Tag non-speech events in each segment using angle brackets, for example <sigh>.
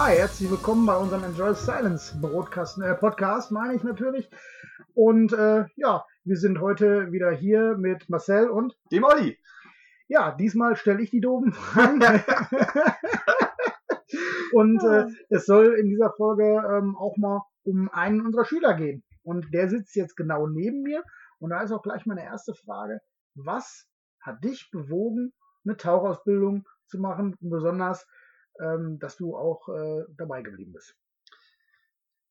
Hi, herzlich willkommen bei unserem Enjoy Silence Broadcast, äh, Podcast, meine ich natürlich. Und äh, ja, wir sind heute wieder hier mit Marcel und Dem Olli. ja, diesmal stelle ich die doofen Fragen. <laughs> und äh, es soll in dieser Folge ähm, auch mal um einen unserer Schüler gehen. Und der sitzt jetzt genau neben mir. Und da ist auch gleich meine erste Frage. Was hat dich bewogen, eine Tauchausbildung zu machen? Und besonders, ähm, dass du auch äh, dabei geblieben bist.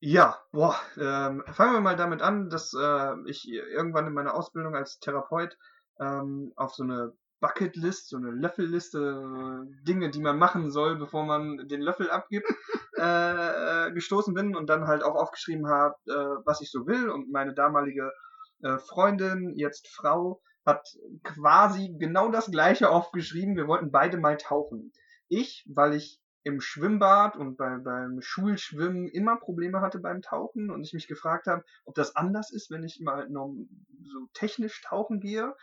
Ja, boah, ähm, fangen wir mal damit an, dass äh, ich irgendwann in meiner Ausbildung als Therapeut ähm, auf so eine Bucketlist, so eine Löffelliste, äh, Dinge, die man machen soll, bevor man den Löffel abgibt, <laughs> äh, äh, gestoßen bin und dann halt auch aufgeschrieben habe, äh, was ich so will. Und meine damalige äh, Freundin, jetzt Frau, hat quasi genau das gleiche aufgeschrieben. Wir wollten beide mal tauchen. Ich, weil ich im Schwimmbad und bei, beim Schulschwimmen immer Probleme hatte beim Tauchen und ich mich gefragt habe, ob das anders ist, wenn ich mal noch so technisch tauchen gehe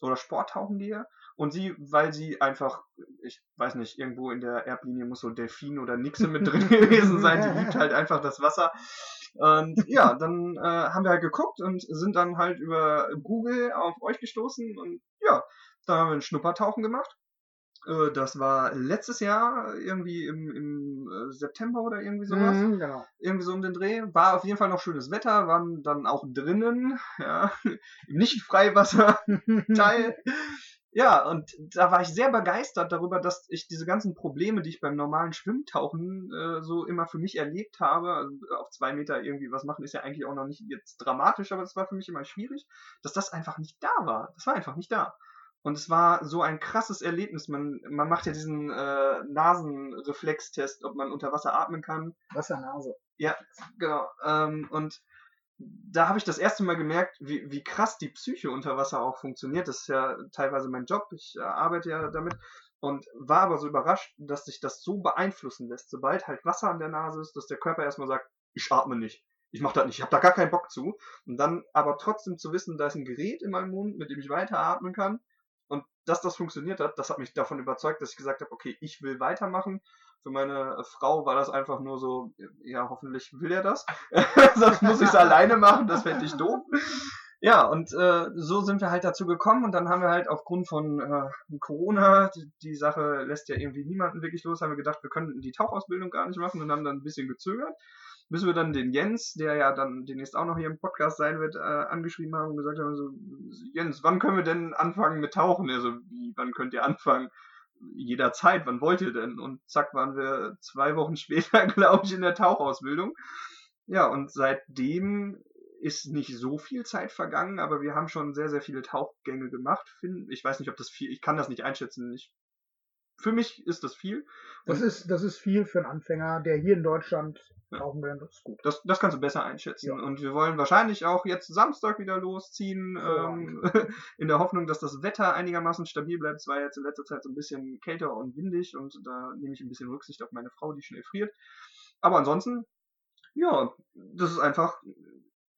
oder Sporttauchen gehe. Und sie, weil sie einfach, ich weiß nicht, irgendwo in der Erblinie muss so Delfin oder Nixe mit drin <laughs> gewesen sein, die <laughs> liebt halt einfach das Wasser. Und ja, dann äh, haben wir halt geguckt und sind dann halt über Google auf euch gestoßen und ja, dann haben wir ein Schnuppertauchen gemacht. Äh, Das war letztes Jahr, irgendwie im, im äh, September oder irgendwie sowas. Mhm, genau. Irgendwie so um den Dreh. War auf jeden Fall noch schönes Wetter, waren dann auch drinnen, <laughs> ja, im Nicht-Freiwasser-Teil. <laughs> Ja, und da war ich sehr begeistert darüber, dass ich diese ganzen Probleme, die ich beim normalen Schwimmtauchen äh, so immer für mich erlebt habe, also auf zwei Meter irgendwie was machen, ist ja eigentlich auch noch nicht jetzt dramatisch, aber das war für mich immer schwierig, dass das einfach nicht da war. Das war einfach nicht da. Und es war so ein krasses Erlebnis. Man, man macht ja diesen äh, Nasenreflextest, ob man unter Wasser atmen kann. Wassernase. Ja, genau. Ähm, und da habe ich das erste Mal gemerkt, wie, wie krass die Psyche unter Wasser auch funktioniert. Das ist ja teilweise mein Job. Ich äh, arbeite ja damit. Und war aber so überrascht, dass sich das so beeinflussen lässt. Sobald halt Wasser an der Nase ist, dass der Körper erstmal sagt, ich atme nicht. Ich mache das nicht, ich habe da gar keinen Bock zu. Und dann aber trotzdem zu wissen, da ist ein Gerät in meinem Mund, mit dem ich weiteratmen kann. Dass das funktioniert hat, das hat mich davon überzeugt, dass ich gesagt habe, okay, ich will weitermachen. Für meine Frau war das einfach nur so, ja, hoffentlich will er das. <laughs> Sonst muss ich es alleine machen, das fände ich doof. Ja, und äh, so sind wir halt dazu gekommen und dann haben wir halt aufgrund von äh, Corona, die, die Sache lässt ja irgendwie niemanden wirklich los, haben wir gedacht, wir könnten die Tauchausbildung gar nicht machen und haben dann ein bisschen gezögert. Bis wir dann den Jens, der ja dann demnächst auch noch hier im Podcast sein wird, äh, angeschrieben haben und gesagt haben, so, Jens, wann können wir denn anfangen mit Tauchen? Er so, wie, wann könnt ihr anfangen? Jederzeit, wann wollt ihr denn? Und zack, waren wir zwei Wochen <laughs> später, glaube ich, in der Tauchausbildung. Ja, und seitdem ist nicht so viel Zeit vergangen, aber wir haben schon sehr, sehr viele Tauchgänge gemacht. Ich weiß nicht, ob das viel, ich kann das nicht einschätzen. Ich, für mich ist das viel. Das ist, das ist viel für einen Anfänger, der hier in Deutschland tauchen will. Das ist gut. Das, das kannst du besser einschätzen. Ja. Und wir wollen wahrscheinlich auch jetzt Samstag wieder losziehen, ähm, <laughs> in der Hoffnung, dass das Wetter einigermaßen stabil bleibt. Es war jetzt in letzter Zeit so ein bisschen kälter und windig und da nehme ich ein bisschen Rücksicht auf meine Frau, die schnell friert. Aber ansonsten, ja, das ist einfach,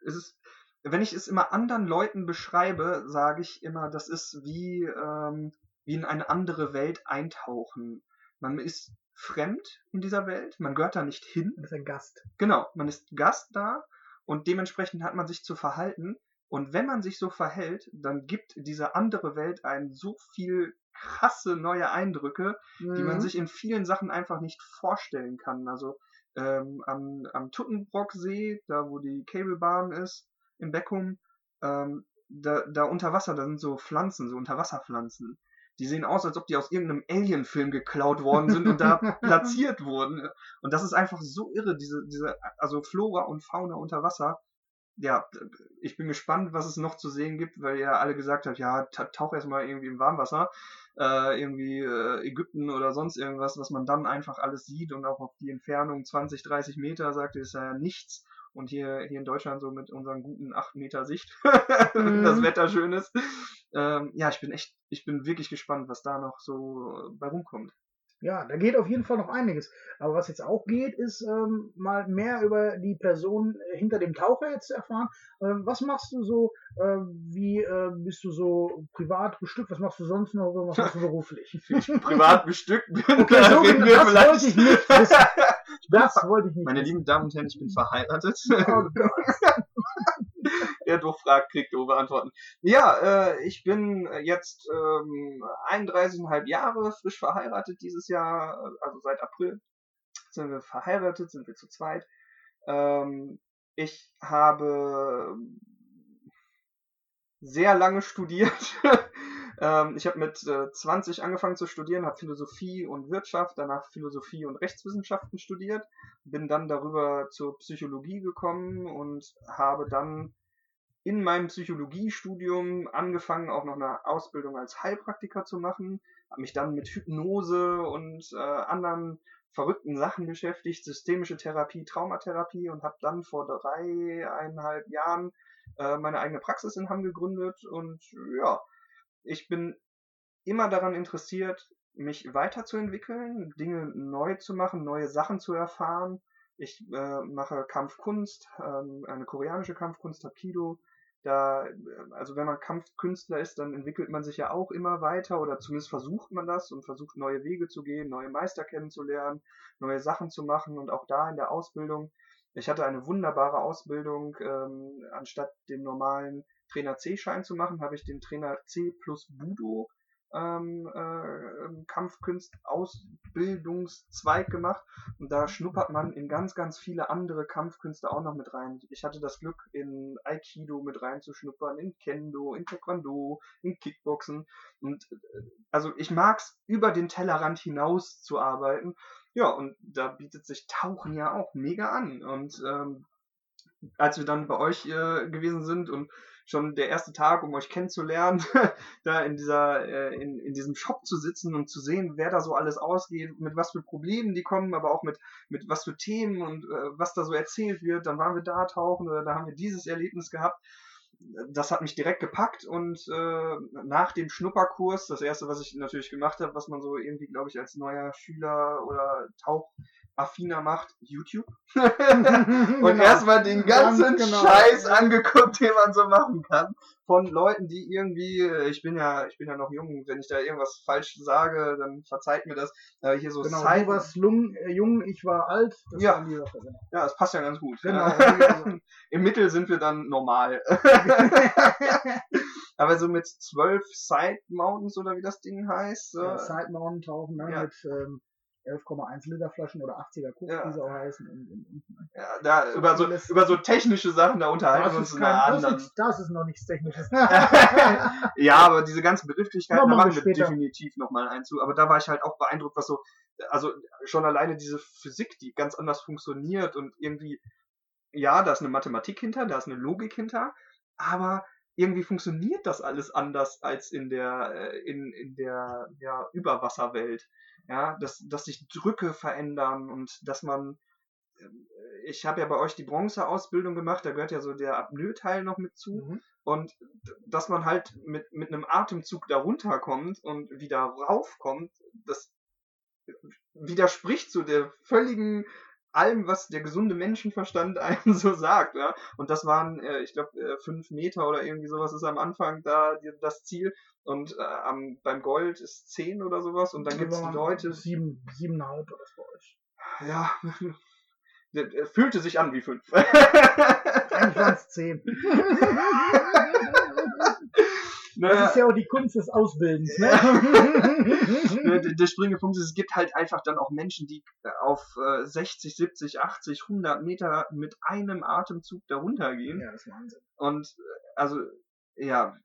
es ist, wenn ich es immer anderen Leuten beschreibe, sage ich immer, das ist wie, ähm, wie in eine andere Welt eintauchen. Man ist fremd in dieser Welt, man gehört da nicht hin. Das ist ein Gast. Genau, man ist Gast da und dementsprechend hat man sich zu verhalten. Und wenn man sich so verhält, dann gibt diese andere Welt einen so viel krasse neue Eindrücke, die man Mhm. sich in vielen Sachen einfach nicht vorstellen kann. Also ähm, am, am Tuttenbrocksee, da wo die Cablebahn ist, in Beckum, ähm, da, da unter Wasser, da sind so Pflanzen, so Unterwasserpflanzen. Die sehen aus, als ob die aus irgendeinem Alien-Film geklaut worden sind und da <laughs> platziert wurden. Und das ist einfach so irre, diese, diese, also Flora und Fauna unter Wasser. ja, ich bin gespannt, was es noch zu sehen gibt, weil ihr alle gesagt habt, ja, tauch erstmal irgendwie im Warmwasser, äh, irgendwie äh, Ägypten oder sonst irgendwas, was man dann einfach alles sieht und auch auf die Entfernung 20, 30 Meter sagt, ist ja nichts. Und hier, hier in Deutschland so mit unseren guten 8 Meter Sicht, <laughs> mhm. das Wetter schön ist. Ähm, ja, ich bin echt, ich bin wirklich gespannt, was da noch so bei rumkommt. Ja, da geht auf jeden Fall noch einiges. Aber was jetzt auch geht, ist ähm, mal mehr über die Person äh, hinter dem Taucher jetzt zu erfahren. Ähm, was machst du so? Äh, wie äh, bist du so privat bestückt? Was machst du sonst noch? Was machst du beruflich? <laughs> privat bestückt bin. Okay, so, das vielleicht. wollte ich nicht wissen. <laughs> Das wollte ich nicht. Meine lieben Damen und Herren, ich bin verheiratet. <laughs> Oh. <laughs> Wer doof fragt, kriegt doofe Antworten. Ja, äh, ich bin jetzt ähm, 31,5 Jahre frisch verheiratet dieses Jahr, also seit April sind wir verheiratet, sind wir zu zweit. Ähm, ich habe sehr lange studiert. <laughs> ähm, ich habe mit äh, 20 angefangen zu studieren, habe Philosophie und Wirtschaft, danach Philosophie und Rechtswissenschaften studiert, bin dann darüber zur Psychologie gekommen und habe dann in meinem Psychologiestudium angefangen, auch noch eine Ausbildung als Heilpraktiker zu machen, habe mich dann mit Hypnose und äh, anderen verrückten Sachen beschäftigt, systemische Therapie, Traumatherapie und habe dann vor dreieinhalb Jahren äh, meine eigene Praxis in Hamm gegründet und ja, ich bin immer daran interessiert, mich weiterzuentwickeln, Dinge neu zu machen, neue Sachen zu erfahren. Ich äh, mache Kampfkunst, ähm, eine koreanische Kampfkunst, Hapkido, da, also wenn man Kampfkünstler ist, dann entwickelt man sich ja auch immer weiter oder zumindest versucht man das und versucht neue Wege zu gehen, neue Meister kennenzulernen, neue Sachen zu machen und auch da in der Ausbildung. Ich hatte eine wunderbare Ausbildung, ähm, anstatt den normalen Trainer C-Schein zu machen, habe ich den Trainer C plus Budo ähm, äh, Kampfkunst-Ausbildungszweig gemacht und da schnuppert man in ganz, ganz viele andere Kampfkünste auch noch mit rein. Ich hatte das Glück, in Aikido mit reinzuschnuppern, in Kendo, in Taekwondo, in Kickboxen und äh, also ich mag's, über den Tellerrand hinaus zu arbeiten. Ja, und da bietet sich Tauchen ja auch mega an. Und ähm, als wir dann bei euch äh, gewesen sind und schon der erste Tag, um euch kennenzulernen, <laughs> da in dieser, äh, in, in diesem Shop zu sitzen und zu sehen, wer da so alles ausgeht, mit was für Problemen die kommen, aber auch mit, mit was für Themen und äh, was da so erzählt wird. Dann waren wir da tauchen oder da haben wir dieses Erlebnis gehabt. Das hat mich direkt gepackt und äh, nach dem Schnupperkurs, das erste, was ich natürlich gemacht habe, was man so irgendwie, glaube ich, als neuer Schüler oder Tauch affiner macht, YouTube. <laughs> und genau. erstmal den ganzen genau. Scheiß angeguckt, den man so machen kann. Von Leuten, die irgendwie, äh, ich bin ja, ich bin ja noch jung, wenn ich da irgendwas falsch sage, dann verzeiht mir das. Aber hier so genau, Zeiten. du warst jung, ich war alt. Ja. War genau. ja, das passt ja ganz gut. Genau. <laughs> Im Mittel sind wir dann normal. <laughs> Aber so mit zwölf Side Mountains oder wie das Ding heißt. Ja, Side Mountain tauchen, ne, ja. mit ähm, 11,1 Liter Flaschen oder 80er Kuchen, ja. die sie auch heißen. Und, und, und, ne? ja, da so über, so, über so technische Sachen, da unterhalten wir uns in einer anderen. Das, das ist noch nichts Technisches. <laughs> ja, aber diese ganzen Begrifflichkeiten, da machen wir später. definitiv nochmal ein zu. Aber da war ich halt auch beeindruckt, was so, also schon alleine diese Physik, die ganz anders funktioniert und irgendwie, ja, da ist eine Mathematik hinter, da ist eine Logik hinter, aber irgendwie funktioniert das alles anders als in der, äh, in, in der ja, Überwasserwelt ja, dass, dass sich Drücke verändern und dass man, äh, ich habe ja bei euch die Bronze-Ausbildung gemacht, da gehört ja so der Apnoe-Teil noch mit zu mhm. und dass man halt mit, mit einem Atemzug da runterkommt und wieder raufkommt, das widerspricht so der völligen allem, was der gesunde Menschenverstand <laughs> einem so sagt. Ja? Und das waren, äh, ich glaube, äh, fünf Meter oder irgendwie sowas ist am Anfang da die, das Ziel. Und äh, am, beim Gold ist zehn oder sowas. Und dann gibt es Leute. Sieben, siebeneinhalb oder bei euch. Ja, <laughs> fühlte sich an wie fünf. Eigentlich <laughs> waren es zehn. Ne? Das ist ja auch die Kunst des Ausbildens. Ne? <laughs> der, der springende Punkt ist, es gibt halt einfach dann auch Menschen, die auf 60, 70, 80, 100 Meter mit einem Atemzug darunter gehen. Ja, das ist Wahnsinn. Und äh, also, ja,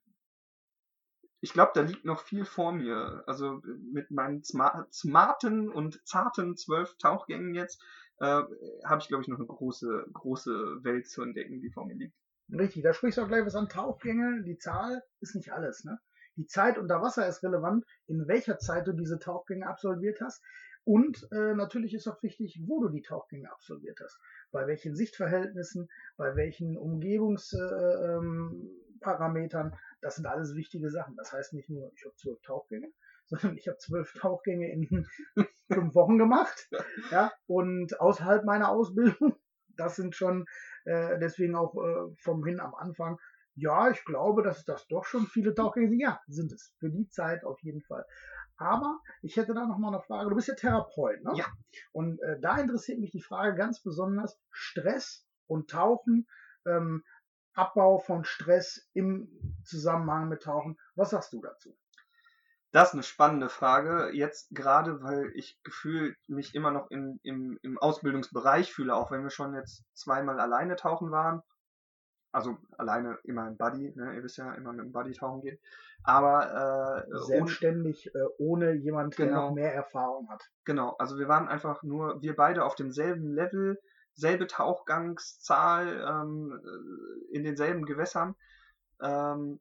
ich glaube, da liegt noch viel vor mir. Also mit meinen smarten und zarten zwölf Tauchgängen jetzt äh, habe ich, glaube ich, noch eine große, große Welt zu entdecken, die vor mir liegt. Richtig, da sprichst du auch gleich was an Tauchgänge. Die Zahl ist nicht alles. Ne? Die Zeit unter Wasser ist relevant, in welcher Zeit du diese Tauchgänge absolviert hast. Und äh, natürlich ist auch wichtig, wo du die Tauchgänge absolviert hast. Bei welchen Sichtverhältnissen, bei welchen Umgebungsparametern. Äh, ähm, das sind alles wichtige Sachen. Das heißt nicht nur, ich habe zwölf Tauchgänge, <laughs> sondern ich habe zwölf Tauchgänge in <laughs> fünf Wochen gemacht. Ja, und außerhalb meiner Ausbildung. Das sind schon äh, deswegen auch äh, vom Hin am Anfang. Ja, ich glaube, dass das doch schon viele Tauchgänge sind. Ja, sind es. Für die Zeit auf jeden Fall. Aber ich hätte da noch mal eine Frage. Du bist ja Therapeut, ne? Ja. Und äh, da interessiert mich die Frage ganz besonders: Stress und Tauchen, ähm, Abbau von Stress im Zusammenhang mit Tauchen. Was sagst du dazu? Das ist eine spannende Frage. Jetzt gerade, weil ich gefühlt mich immer noch in, im, im Ausbildungsbereich fühle, auch wenn wir schon jetzt zweimal alleine tauchen waren. Also alleine immer im Buddy, ne? ihr wisst ja, immer mit dem Buddy tauchen gehen. Aber äh, selbstständig, ohne, äh, ohne jemand, genau, der noch mehr Erfahrung hat. Genau, also wir waren einfach nur, wir beide auf demselben Level, selbe Tauchgangszahl ähm, äh, in denselben Gewässern. Ähm,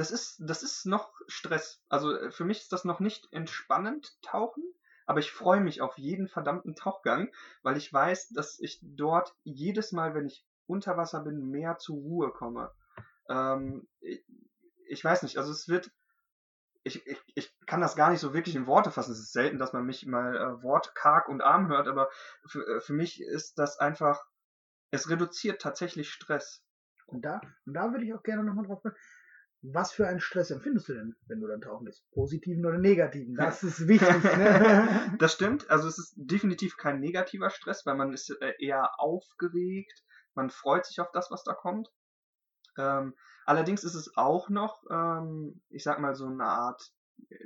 das ist, das ist noch Stress. Also äh, für mich ist das noch nicht entspannend tauchen, aber ich freue mich auf jeden verdammten Tauchgang, weil ich weiß, dass ich dort jedes Mal, wenn ich unter Wasser bin, mehr zur Ruhe komme. Ähm, ich, ich weiß nicht, also es wird, ich, ich, ich kann das gar nicht so wirklich in Worte fassen. Es ist selten, dass man mich mal äh, wortkarg und arm hört, aber für, äh, für mich ist das einfach, es reduziert tatsächlich Stress. Und da, und da würde ich auch gerne nochmal drauf. Was für einen Stress empfindest du denn, wenn du dann tauchen bist? Positiven oder negativen? Das ist <laughs> wichtig. Ne? <laughs> das stimmt. Also es ist definitiv kein negativer Stress, weil man ist äh, eher aufgeregt. Man freut sich auf das, was da kommt. Ähm, allerdings ist es auch noch, ähm, ich sag mal, so eine Art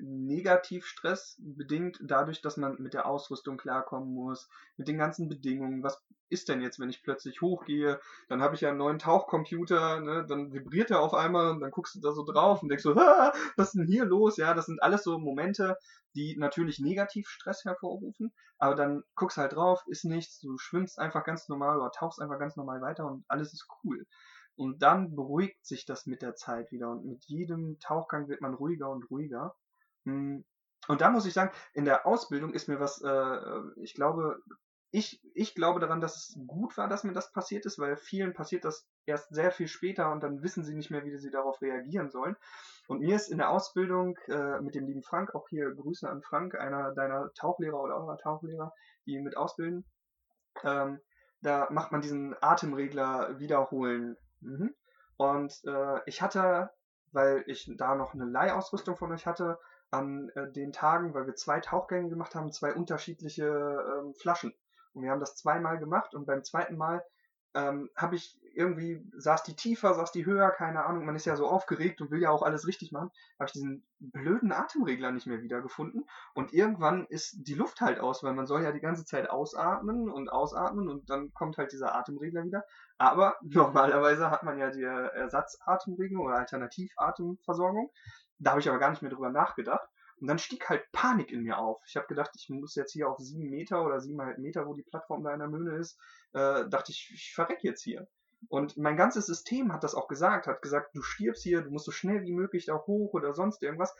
Negativstress bedingt dadurch, dass man mit der Ausrüstung klarkommen muss, mit den ganzen Bedingungen. Was ist denn jetzt, wenn ich plötzlich hochgehe? Dann habe ich ja einen neuen Tauchcomputer, ne? dann vibriert er auf einmal und dann guckst du da so drauf und denkst so, was ist denn hier los? Ja, das sind alles so Momente, die natürlich Negativstress hervorrufen, aber dann guckst halt drauf, ist nichts, du schwimmst einfach ganz normal oder tauchst einfach ganz normal weiter und alles ist cool. Und dann beruhigt sich das mit der Zeit wieder und mit jedem Tauchgang wird man ruhiger und ruhiger. Hm, und da muss ich sagen, in der Ausbildung ist mir was, äh, ich glaube, ich, ich glaube daran, dass es gut war, dass mir das passiert ist, weil vielen passiert das erst sehr viel später und dann wissen sie nicht mehr, wie sie darauf reagieren sollen. Und mir ist in der Ausbildung äh, mit dem lieben Frank, auch hier Grüße an Frank, einer deiner Tauchlehrer oder eurer Tauchlehrer, die mit ausbilden, ähm, da macht man diesen Atemregler wiederholen. Mhm. Und äh, ich hatte, weil ich da noch eine Leihausrüstung von euch hatte, an äh, den Tagen, weil wir zwei Tauchgänge gemacht haben, zwei unterschiedliche ähm, Flaschen. Und wir haben das zweimal gemacht und beim zweiten Mal ähm, habe ich irgendwie, saß die tiefer, saß die höher, keine Ahnung, man ist ja so aufgeregt und will ja auch alles richtig machen, habe ich diesen blöden Atemregler nicht mehr wiedergefunden und irgendwann ist die Luft halt aus, weil man soll ja die ganze Zeit ausatmen und ausatmen und dann kommt halt dieser Atemregler wieder. Aber <laughs> normalerweise hat man ja die Ersatzatemregelung oder Alternativatemversorgung da habe ich aber gar nicht mehr drüber nachgedacht. Und dann stieg halt Panik in mir auf. Ich habe gedacht, ich muss jetzt hier auf sieben Meter oder siebeneinhalb Meter, wo die Plattform da in der Möhne ist, äh, dachte ich, ich verreck jetzt hier. Und mein ganzes System hat das auch gesagt, hat gesagt, du stirbst hier, du musst so schnell wie möglich da hoch oder sonst irgendwas.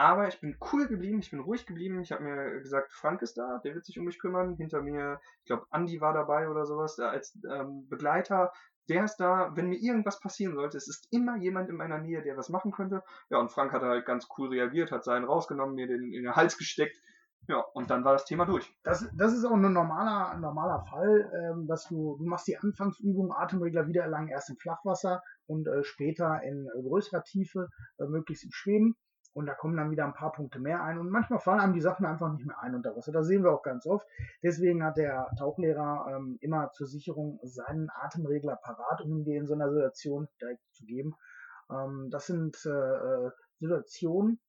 Aber ich bin cool geblieben, ich bin ruhig geblieben. Ich habe mir gesagt, Frank ist da, der wird sich um mich kümmern. Hinter mir, ich glaube, Andy war dabei oder sowas als ähm, Begleiter der ist da, wenn mir irgendwas passieren sollte, es ist immer jemand in meiner Nähe, der was machen könnte. Ja, und Frank hat halt ganz cool reagiert, hat seinen rausgenommen, mir den in den Hals gesteckt. Ja, und dann war das Thema durch. Das, das ist auch ein normaler, ein normaler Fall, ähm, dass du, du machst die Anfangsübung, Atemregler wieder erlangen, erst im Flachwasser und äh, später in äh, größerer Tiefe, äh, möglichst im Schweben. Und da kommen dann wieder ein paar Punkte mehr ein. Und manchmal fallen einem die Sachen einfach nicht mehr ein unter Wasser. Das sehen wir auch ganz oft. Deswegen hat der Tauchlehrer ähm, immer zur Sicherung seinen Atemregler parat, um ihn dir in so einer Situation direkt zu geben. Ähm, das sind äh, äh, Situationen,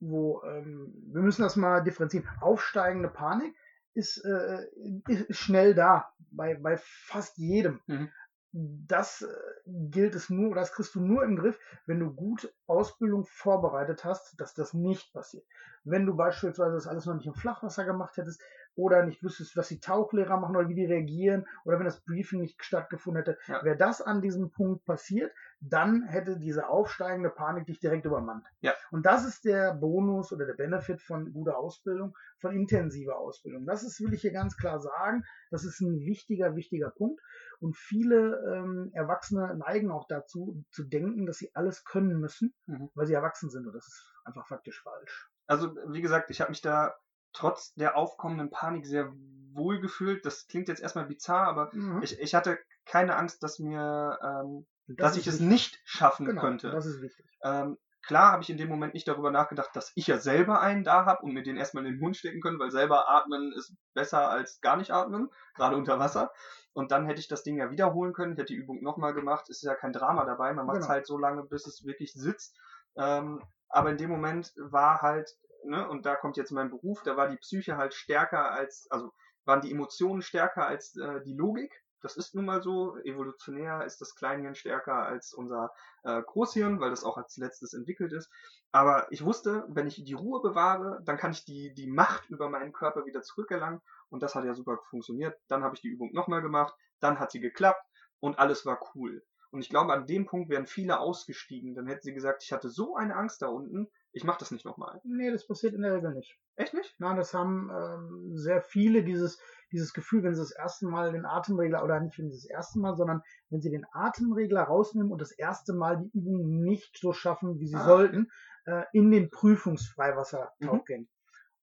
wo ähm, wir müssen das mal differenzieren. Aufsteigende Panik ist, äh, ist schnell da, bei, bei fast jedem. Mhm das äh, gilt es nur, das kriegst du nur im Griff, wenn du gut Ausbildung vorbereitet hast, dass das nicht passiert. Wenn du beispielsweise das alles noch nicht im Flachwasser gemacht hättest, oder nicht wüsstest, was die Tauchlehrer machen oder wie die reagieren oder wenn das Briefing nicht stattgefunden hätte. Ja. Wäre das an diesem Punkt passiert, dann hätte diese aufsteigende Panik dich direkt übermannt. Ja. Und das ist der Bonus oder der Benefit von guter Ausbildung, von intensiver Ausbildung. Das ist, will ich hier ganz klar sagen, das ist ein wichtiger, wichtiger Punkt. Und viele ähm, Erwachsene neigen auch dazu, zu denken, dass sie alles können müssen, Mhm. weil sie erwachsen sind. Und das ist einfach faktisch falsch. Also, wie gesagt, ich habe mich da trotz der aufkommenden Panik sehr wohl gefühlt. Das klingt jetzt erstmal bizarr, aber Mhm. ich, ich hatte keine Angst, dass mir, ähm, Und dass ich es wichtig. nicht schaffen genau, könnte. Das ist wichtig. Ähm, klar habe ich in dem Moment nicht darüber nachgedacht, dass ich ja selber einen da habe und mir den erstmal in den Mund stecken können, weil selber atmen ist besser als gar nicht atmen, gerade unter Wasser. Und dann hätte ich das Ding ja wiederholen können, ich hätte die Übung nochmal gemacht. Es ist ja kein Drama dabei, man macht es Genau. halt so lange, bis es wirklich sitzt. Ähm, aber in dem Moment war halt, ne, und da kommt jetzt mein Beruf, da war die Psyche halt stärker als, also waren die Emotionen stärker als äh, die Logik. Das ist nun mal so. Evolutionär ist das Kleinhirn stärker als unser äh, Großhirn, weil das auch als letztes entwickelt ist. Aber ich wusste, wenn ich die Ruhe bewahre, dann kann ich die, die Macht über meinen Körper wieder zurückerlangen. Und das hat ja super funktioniert. Dann habe ich die Übung nochmal gemacht, dann hat sie geklappt und alles war cool. Und ich glaube, an dem Punkt wären viele ausgestiegen. Dann hätten sie gesagt, ich hatte so eine Angst da unten, ich mache das nicht nochmal. Nee, das passiert in der Regel nicht. Echt nicht? Nein, das haben ähm, sehr viele dieses, dieses Gefühl, wenn sie das erste Mal den Atemregler, oder nicht wenn sie das erste Mal, sondern wenn sie den Atemregler rausnehmen und das erste Mal die Übung nicht so schaffen, wie sie Ah. sollten, äh, in den Prüfungsfreiwassertauch Mhm. gehen.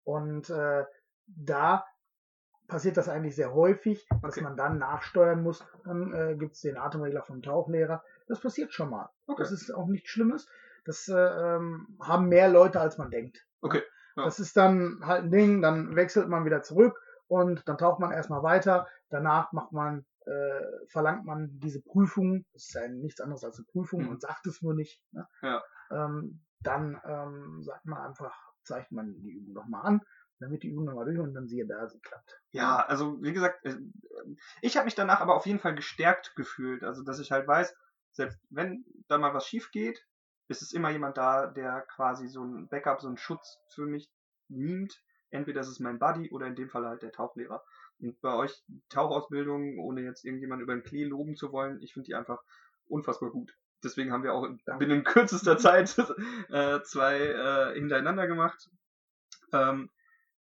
Und äh, da passiert das eigentlich sehr häufig, dass Okay. man dann nachsteuern muss. Dann äh, gibt es den Atemregler vom Tauchlehrer. Das passiert schon mal. Okay. Das ist auch nichts Schlimmes. Das äh, ähm, haben mehr Leute, als man denkt. Okay, ja. Das ist dann halt ein Ding, dann wechselt man wieder zurück und dann taucht man erstmal weiter. Danach macht man, äh, verlangt man diese Prüfung. Das ist ja nichts anderes als eine Prüfung Mhm. und sagt es nur nicht. Ne? Ja. Ähm, dann ähm, sagt man einfach, zeigt man die Übung nochmal an, dann wird die Übung nochmal durch und dann siehe da, sie klappt. Ja, also wie gesagt, äh, ich habe mich danach aber auf jeden Fall gestärkt gefühlt. Also dass ich halt weiß, selbst wenn da mal was schief geht, ist es immer jemand da, der quasi so ein Backup, so einen Schutz für mich mimt. Entweder ist es mein Buddy oder in dem Fall halt der Tauchlehrer. Und bei euch Tauchausbildung, ohne jetzt irgendjemanden über den Klee loben zu wollen, ich finde die einfach unfassbar gut. Deswegen haben wir auch in- binnen kürzester <laughs> Zeit äh, zwei äh, hintereinander gemacht. Ähm,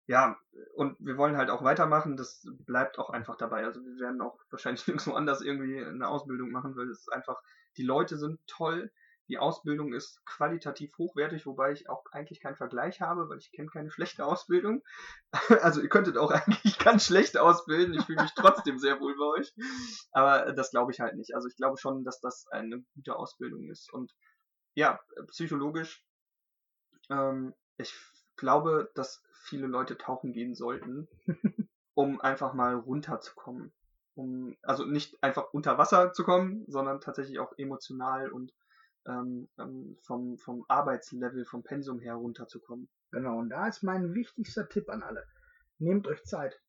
ja, und wir wollen halt auch weitermachen, das bleibt auch einfach dabei. Also wir werden auch wahrscheinlich <laughs> nirgendwo anders irgendwie eine Ausbildung machen, weil es einfach, die Leute sind toll, die Ausbildung ist qualitativ hochwertig, wobei ich auch eigentlich keinen Vergleich habe, weil ich kenne keine schlechte Ausbildung. <laughs> Also ihr könntet auch <laughs> eigentlich ganz schlecht ausbilden, ich fühle mich trotzdem sehr wohl bei euch. Aber das glaube ich halt nicht. Also ich glaube schon, dass das eine gute Ausbildung ist. Und ja, psychologisch, ähm, ich glaube, dass viele Leute tauchen gehen sollten, <laughs> um einfach mal runterzukommen. Um, also nicht einfach unter Wasser zu kommen, sondern tatsächlich auch emotional und ähm, ähm, vom, vom Arbeitslevel, vom Pensum her runterzukommen. Genau, und da ist mein wichtigster Tipp an alle. Nehmt euch Zeit.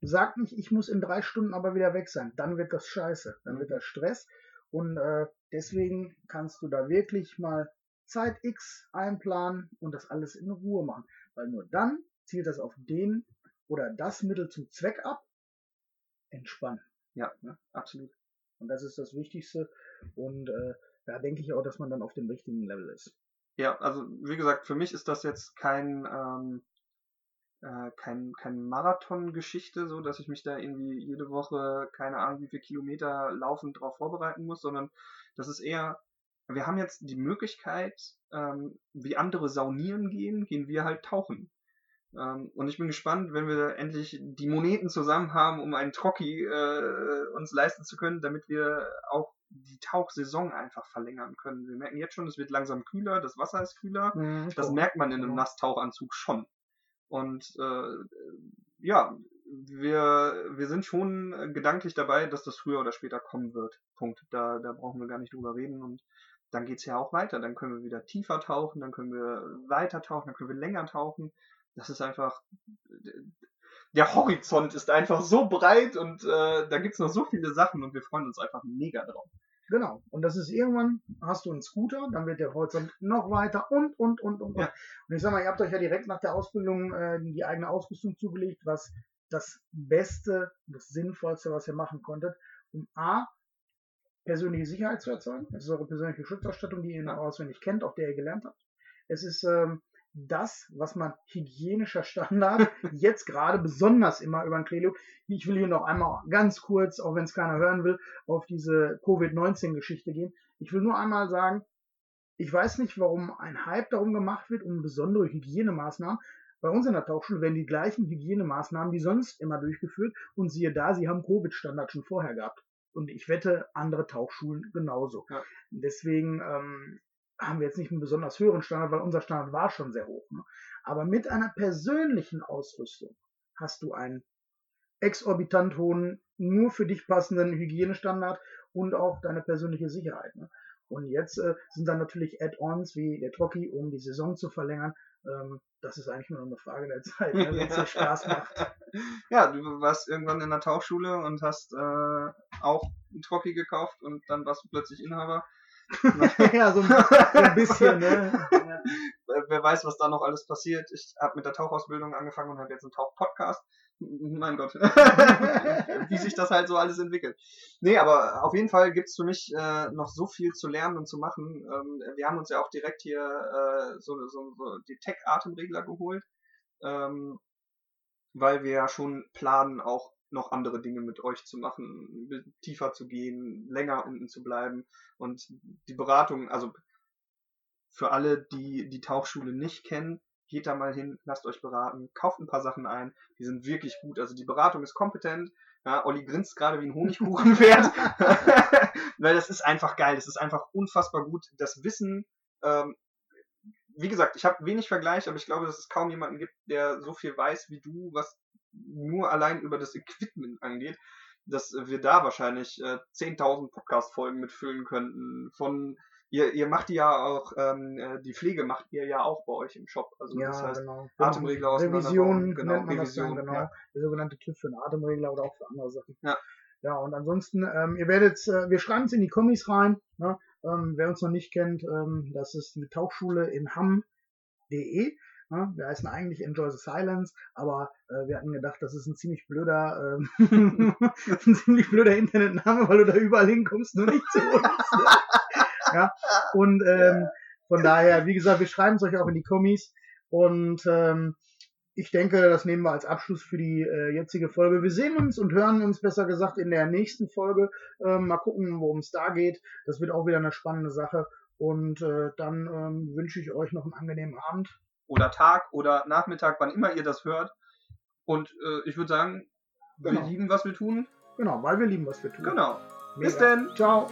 Sagt nicht, ich muss in drei Stunden aber wieder weg sein. Dann wird das scheiße. Dann wird das Stress. Und äh, deswegen kannst du da wirklich mal Zeit X einplanen und das alles in Ruhe machen. Weil nur dann zielt das auf den oder das Mittel zum Zweck ab. Entspannen. Ja, ne? absolut. Und das ist das Wichtigste. Und äh, da denke ich auch, dass man dann auf dem richtigen Level ist. Ja, also wie gesagt, für mich ist das jetzt kein, ähm, äh, kein, kein Marathon-Geschichte, so dass ich mich da irgendwie jede Woche, keine Ahnung, wie viele Kilometer laufend drauf vorbereiten muss, sondern das ist eher, wir haben jetzt die Möglichkeit, ähm, wie andere saunieren gehen, gehen wir halt tauchen. Ähm, und ich bin gespannt, wenn wir endlich die Moneten zusammen haben, um einen Trocki äh, uns leisten zu können, damit wir auch die Tauchsaison einfach verlängern können. Wir merken jetzt schon, es wird langsam kühler, das Wasser ist kühler. Mhm, Das merkt man in einem Genau. Nasstauchanzug schon. Und äh, ja, wir, wir sind schon äh, gedanklich dabei, dass das früher oder später kommen wird. Punkt. Da, da brauchen wir gar nicht drüber reden. Und dann geht's ja auch weiter. Dann können wir wieder tiefer tauchen, dann können wir weiter tauchen, dann können wir länger tauchen. Das ist einfach. Der Horizont ist einfach so breit und äh, da gibt's noch so viele Sachen und wir freuen uns einfach mega drauf. Genau. Und das ist irgendwann, hast du einen Scooter, dann wird der Horizont noch weiter und, und, und, und, Ja. und. Und ich sag mal, ihr habt euch ja direkt nach der Ausbildung äh, die eigene Ausrüstung zugelegt, was das Beste, das Sinnvollste, was ihr machen konntet, um A, persönliche Sicherheit zu erzeugen. Das ist eure persönliche Schutzausstattung, die ihr auswendig kennt, auf der ihr gelernt habt. Es ist ähm, das, was man hygienischer Standard <laughs> jetzt gerade besonders immer über ein Clelio. Ich will hier noch einmal ganz kurz, auch wenn es keiner hören will, auf diese Covid-19-Geschichte gehen. Ich will nur einmal sagen, ich weiß nicht, warum ein Hype darum gemacht wird, um besondere Hygienemaßnahmen. Bei uns in der Tauchschule werden die gleichen Hygienemaßnahmen wie sonst immer durchgeführt und siehe da, sie haben Covid-Standard schon vorher gehabt. Und ich wette, andere Tauchschulen genauso. Ja. Deswegen ähm, haben wir jetzt nicht einen besonders höheren Standard, weil unser Standard war schon sehr hoch. Ne? Aber mit einer persönlichen Ausrüstung hast du einen exorbitant hohen, nur für dich passenden Hygienestandard und auch deine persönliche Sicherheit. Ne? Und jetzt äh, sind dann natürlich Add-ons wie der Trocki, um die Saison zu verlängern. Ähm, das ist eigentlich nur noch eine Frage der Zeit, ne, wenn es dir Spaß <laughs> macht. Ja, du warst irgendwann in der Tauchschule und hast äh, auch ein Trocki gekauft und dann warst du plötzlich Inhaber. <laughs> ja, so ein, bisschen, ne? <laughs> Ja. Wer weiß, was da noch alles passiert. Ich habe mit der Tauchausbildung angefangen und habe jetzt einen Tauchpodcast. Mein Gott. <laughs> Wie sich das halt so alles entwickelt. Nee, aber auf jeden Fall gibt's für mich äh, noch so viel zu lernen und zu machen. Ähm, wir haben uns ja auch direkt hier äh, so, so, so die Tech-Atemregler geholt, ähm, weil wir ja schon planen, auch noch andere Dinge mit euch zu machen, tiefer zu gehen, länger unten zu bleiben. Und die Beratung, also für alle, die die Tauchschule nicht kennen, geht da mal hin, lasst euch beraten, kauft ein paar Sachen ein, die sind wirklich gut. Also die Beratung ist kompetent. Ja, Olli grinst gerade wie ein Honigkuchenpferd, <laughs> <laughs> weil das ist einfach geil, das ist einfach unfassbar gut. Das Wissen, ähm, wie gesagt, ich habe wenig Vergleich, aber ich glaube, dass es kaum jemanden gibt, der so viel weiß wie du, was nur allein über das Equipment angeht, dass wir da wahrscheinlich äh, 10.000 Podcast-Folgen mitfüllen könnten von Ihr, ihr macht ja auch, ähm, äh, die Pflege macht ihr ja auch bei euch im Shop. Also ja, das heißt, genau. Atemregler aus Revision, genau, nennt man Revision, das dann, genau. Ja. Der sogenannte TÜV für einen Atemregler oder auch für andere Sachen. Ja. Ja, und ansonsten, ähm, ihr werdet, äh, wir schreiben es in die Kommis rein. Ne? Ähm, wer uns noch nicht kennt, ähm, das ist die Tauchschule in hamm.de. Ne? Wir heißen eigentlich Enjoy the Silence, aber äh, wir hatten gedacht, das ist ein ziemlich blöder, äh, <laughs> ein ziemlich blöder Internetname, weil du da überall hinkommst, nur nicht zu uns. Ja? Und ähm, von daher, wie gesagt, wir schreiben es euch auch in die Kommis. Und ähm, ich denke, das nehmen wir als Abschluss für die äh, jetzige Folge. Wir sehen uns und hören uns besser gesagt in der nächsten Folge. Ähm, mal gucken, worum es da geht. Das wird auch wieder eine spannende Sache. Und äh, dann ähm, wünsche ich euch noch einen angenehmen Abend. Oder Tag oder Nachmittag, wann immer ihr das hört. Und äh, ich würde sagen, wir genau. lieben, was wir tun. Genau, weil wir lieben, was wir tun. Genau. Mega. Bis denn. Ciao.